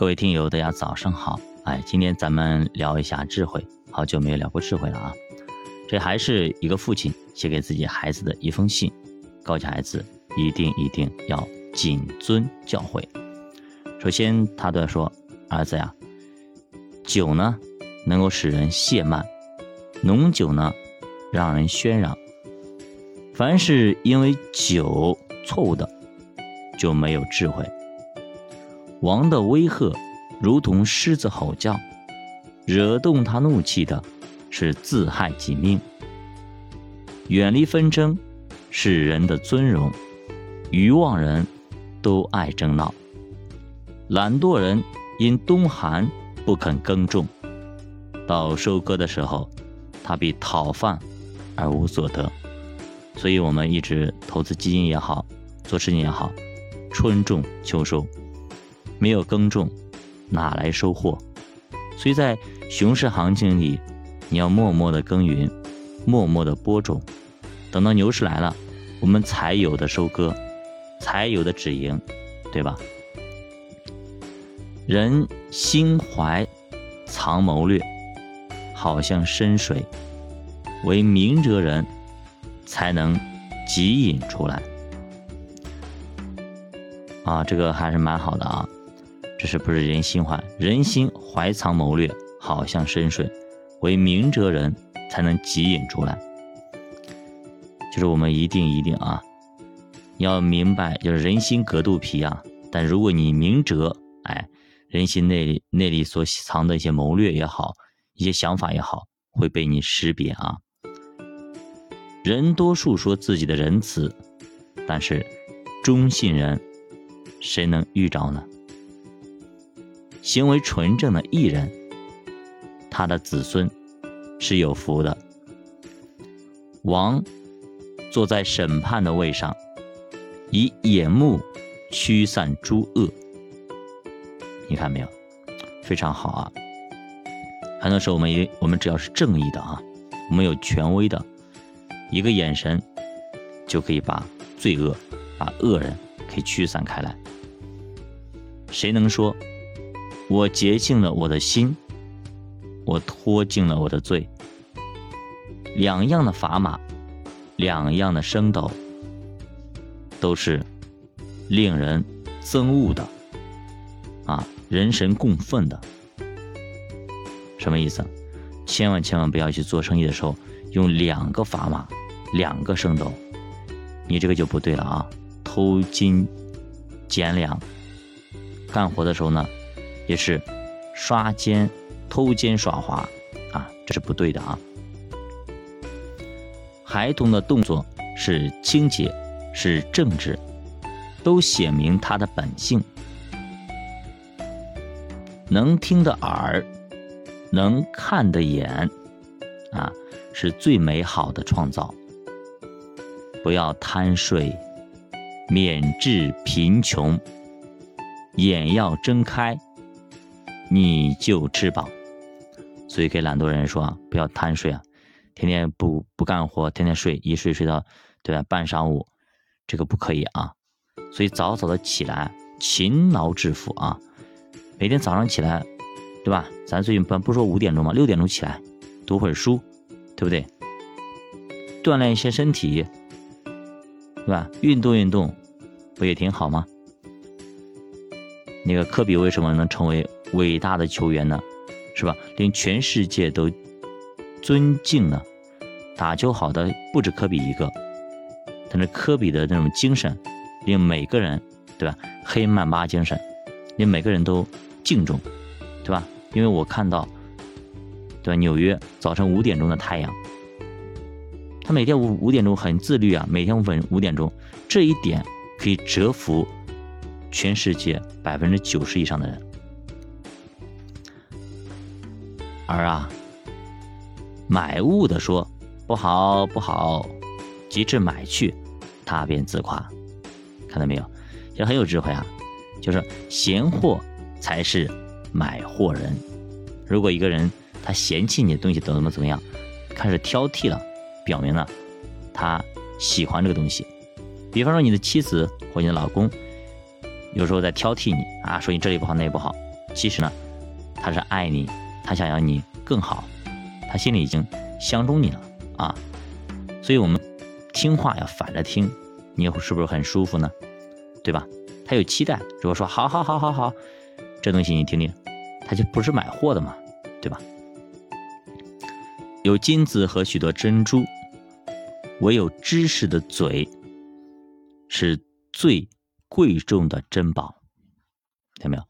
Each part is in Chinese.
各位听友，大家早上好。哎，今天咱们聊一下智慧，好久没有聊过智慧了啊。这还是一个父亲写给自己孩子的一封信，告诫孩子一定一定要谨遵教诲。首先，他对说：“儿子呀，酒呢能够使人懈慢，浓酒呢让人喧嚷。凡是因为酒错误的，就没有智慧。”王的威吓如同狮子吼叫，惹动他怒气的是自害己命。远离纷争是人的尊荣，愚妄人都爱争闹，懒惰人因冬寒不肯耕种，到收割的时候，他必讨饭而无所得。所以，我们一直投资基金也好，做事情也好，春种秋收。没有耕种，哪来收获？所以在熊市行情里，你要默默的耕耘，默默的播种，等到牛市来了，我们才有的收割，才有的止盈，对吧？人心怀藏谋略，好像深水，为明哲人才能汲引出来。啊，这个还是蛮好的啊。这是不是人心怀？人心怀藏谋略，好像深水，为明哲人才能汲引出来。就是我们一定一定啊，要明白，就是人心隔肚皮啊。但如果你明哲，哎，人心内里内里所藏的一些谋略也好，一些想法也好，会被你识别啊。人多数说自己的仁慈，但是忠信人，谁能遇着呢？行为纯正的艺人，他的子孙是有福的。王坐在审判的位上，以眼目驱散诸恶。你看没有？非常好啊！很多时候，我们也我们只要是正义的啊，我们有权威的，一个眼神就可以把罪恶、把恶人可以驱散开来。谁能说？我洁净了我的心，我脱净了我的罪。两样的砝码，两样的升斗，都是令人憎恶的，啊，人神共愤的。什么意思？千万千万不要去做生意的时候用两个砝码，两个升斗，你这个就不对了啊！偷金减两，干活的时候呢？也是刷奸、偷奸耍滑啊，这是不对的啊！孩童的动作是清洁，是正直，都显明他的本性。能听的耳，能看的眼，啊，是最美好的创造。不要贪睡，免致贫穷。眼要睁开。你就吃饱，所以给懒惰人说啊，不要贪睡啊，天天不不干活，天天睡，一睡睡到对吧半晌午，这个不可以啊。所以早早的起来，勤劳致富啊。每天早上起来，对吧？咱最近不不说五点钟吗？六点钟起来，读会儿书，对不对？锻炼一些身体，对吧？运动运动，不也挺好吗？那个科比为什么能成为？伟大的球员呢，是吧？令全世界都尊敬呢。打球好的不止科比一个，但是科比的那种精神，令每个人，对吧？黑曼巴精神，令每个人都敬重，对吧？因为我看到，对吧？纽约早晨五点钟的太阳，他每天五五点钟很自律啊，每天五五点钟，这一点可以折服全世界百分之九十以上的人。儿啊，买物的说不好不好，及至买去，他便自夸。看到没有？也很有智慧啊。就是嫌货才是买货人。如果一个人他嫌弃你的东西怎么怎么样，开始挑剔了，表明了他喜欢这个东西。比方说你的妻子或你的老公，有时候在挑剔你啊，说你这里不好那里不好，其实呢，他是爱你，他想要你更好，他心里已经相中你了啊。所以我们听话要反着听，你是不是很舒服呢？对吧？他有期待，如果说好好好好好，这东西你听听，他就不是买货的嘛，对吧？有金子和许多珍珠，唯有知识的嘴是最贵重的珍宝。听到没有？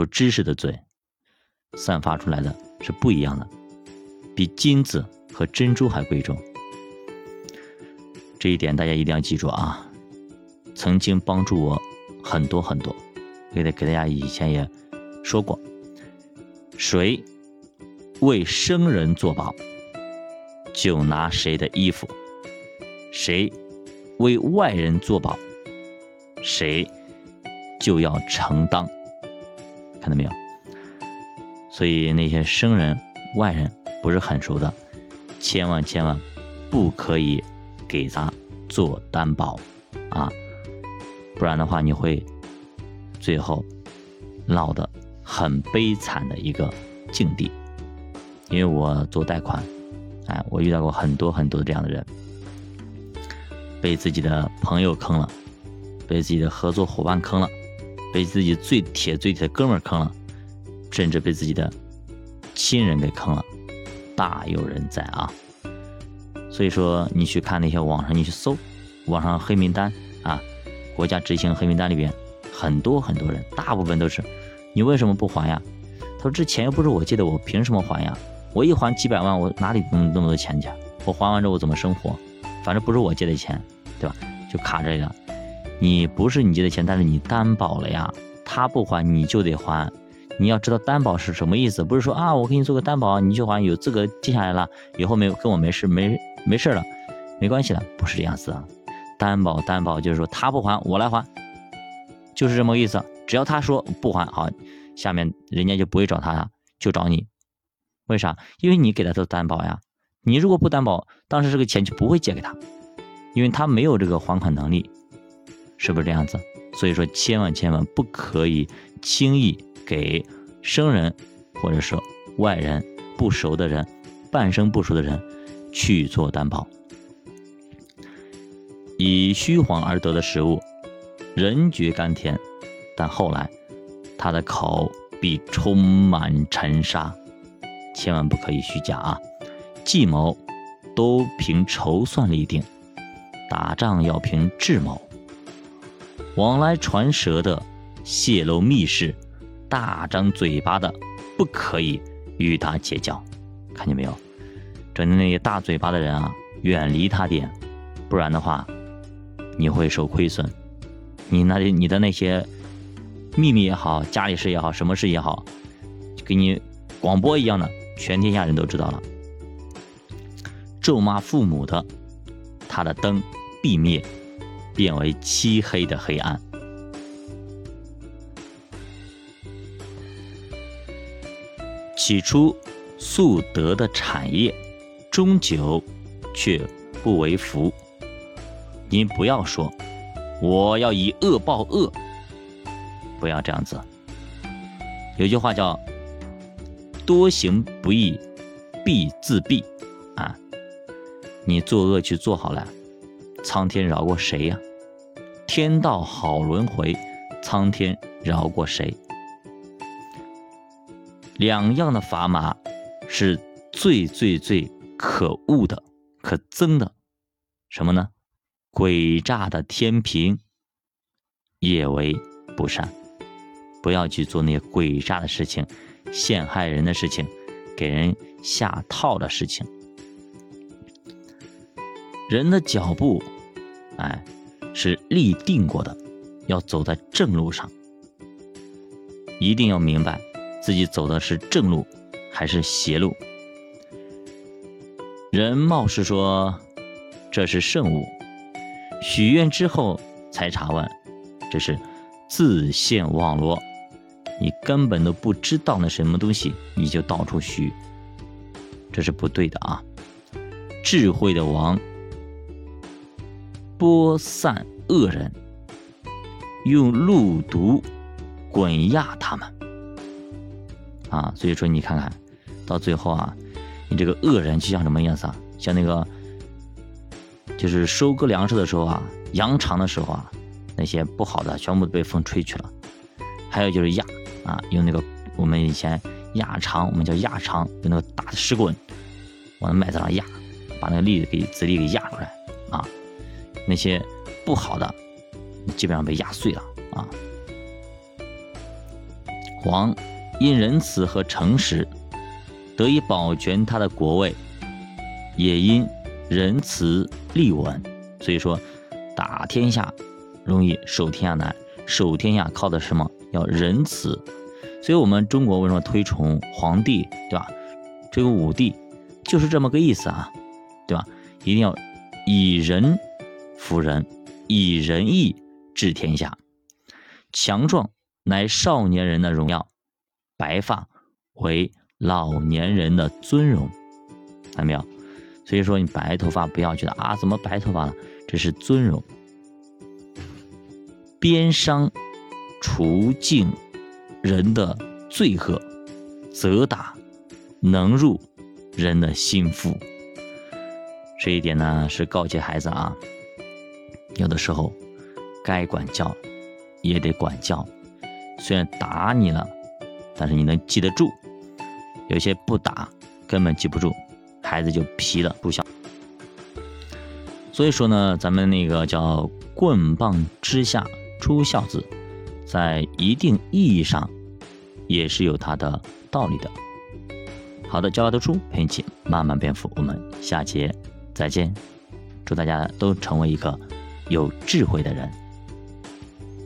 有知识的嘴散发出来的是不一样的，比金子和珍珠还贵重。这一点大家一定要记住啊！曾经帮助我很多很多，给给大家以前也说过，谁为生人作保。就拿谁的衣服，谁为外人作保，谁就要承当，看到没有？所以那些生人、外人不是很熟的，千万千万不可以给他做担保啊！不然的话，你会最后落得很悲惨的一个境地。因为我做贷款。哎，我遇到过很多很多这样的人，被自己的朋友坑了，被自己的合作伙伴坑了，被自己最铁最铁的哥们儿坑了，甚至被自己的亲人给坑了，大有人在啊！所以说，你去看那些网上，你去搜网上黑名单啊，国家执行黑名单里边很多很多人，大部分都是你为什么不还呀？他说这钱又不是我借的，我凭什么还呀？我一还几百万，我哪里那么那么多钱去？我还完之后我怎么生活？反正不是我借的钱，对吧？就卡这个。你不是你借的钱，但是你担保了呀，他不还你就得还。你要知道担保是什么意思，不是说啊，我给你做个担保，你就还有资格借下来了，以后没有跟我没事没没事了，没关系了，不是这样子啊。担保担保就是说他不还我来还，就是这么个意思。只要他说不还，好，下面人家就不会找他了，就找你。为啥？因为你给他做担保呀。你如果不担保，当时这个钱就不会借给他，因为他没有这个还款能力，是不是这样子？所以说，千万千万不可以轻易给生人或者说外人、不熟的人、半生不熟的人去做担保。以虚晃而得的食物，人觉甘甜，但后来他的口必充满尘沙。千万不可以虚假啊！计谋都凭筹算立定，打仗要凭智谋。往来传舌的，泄露密事，大张嘴巴的，不可以与他结交。看见没有？整天那些大嘴巴的人啊，远离他点，不然的话，你会受亏损。你那里你的那些秘密也好，家里事也好，什么事也好，给你广播一样的。全天下人都知道了，咒骂父母的，他的灯必灭，变为漆黑的黑暗。起初素得的产业，终究却不为福。您不要说，我要以恶报恶，不要这样子。有句话叫。多行不义必自毙啊！你作恶去做好了，苍天饶过谁呀？天道好轮回，苍天饶过谁？两样的砝码是最最最可恶的、可憎的，什么呢？诡诈的天平也为不善，不要去做那些诡诈的事情。陷害人的事情，给人下套的事情，人的脚步，哎，是立定过的，要走在正路上，一定要明白自己走的是正路还是邪路。人貌似说这是圣物，许愿之后才查问，这是自陷网罗。你根本都不知道那什么东西，你就到处许，这是不对的啊！智慧的王播散恶人，用路毒滚压他们，啊。所以说你看看到最后啊，你这个恶人就像什么样子啊？像那个就是收割粮食的时候啊，扬场的时候啊，那些不好的全部被风吹去了。还有就是压啊，用那个我们以前压场，我们叫压场，用那个大的石棍往麦子上压，把那个粒子给籽粒给压出来啊。那些不好的基本上被压碎了啊。黄因仁慈和诚实得以保全他的国位，也因仁慈立稳。所以说，打天下容易，守天下难。守天下靠的什么？要仁慈。所以我们中国为什么推崇皇帝，对吧？这个武帝就是这么个意思啊，对吧？一定要以仁服人，以仁义治天下。强壮乃少年人的荣耀。白发为老年人的尊荣，看到没有？所以说你白头发不要觉得啊，怎么白头发了？这是尊荣。鞭伤除尽人的罪恶，责打能入人的心腹。这一点呢，是告诫孩子啊，有的时候该管教也得管教，虽然打你了。但是你能记得住，有些不打根本记不住，孩子就皮了，不想。所以说呢，咱们那个叫“棍棒之下出孝子”，在一定意义上也是有它的道理的。好的，教娃读书陪你一起慢慢变富，我们下节再见，祝大家都成为一个有智慧的人。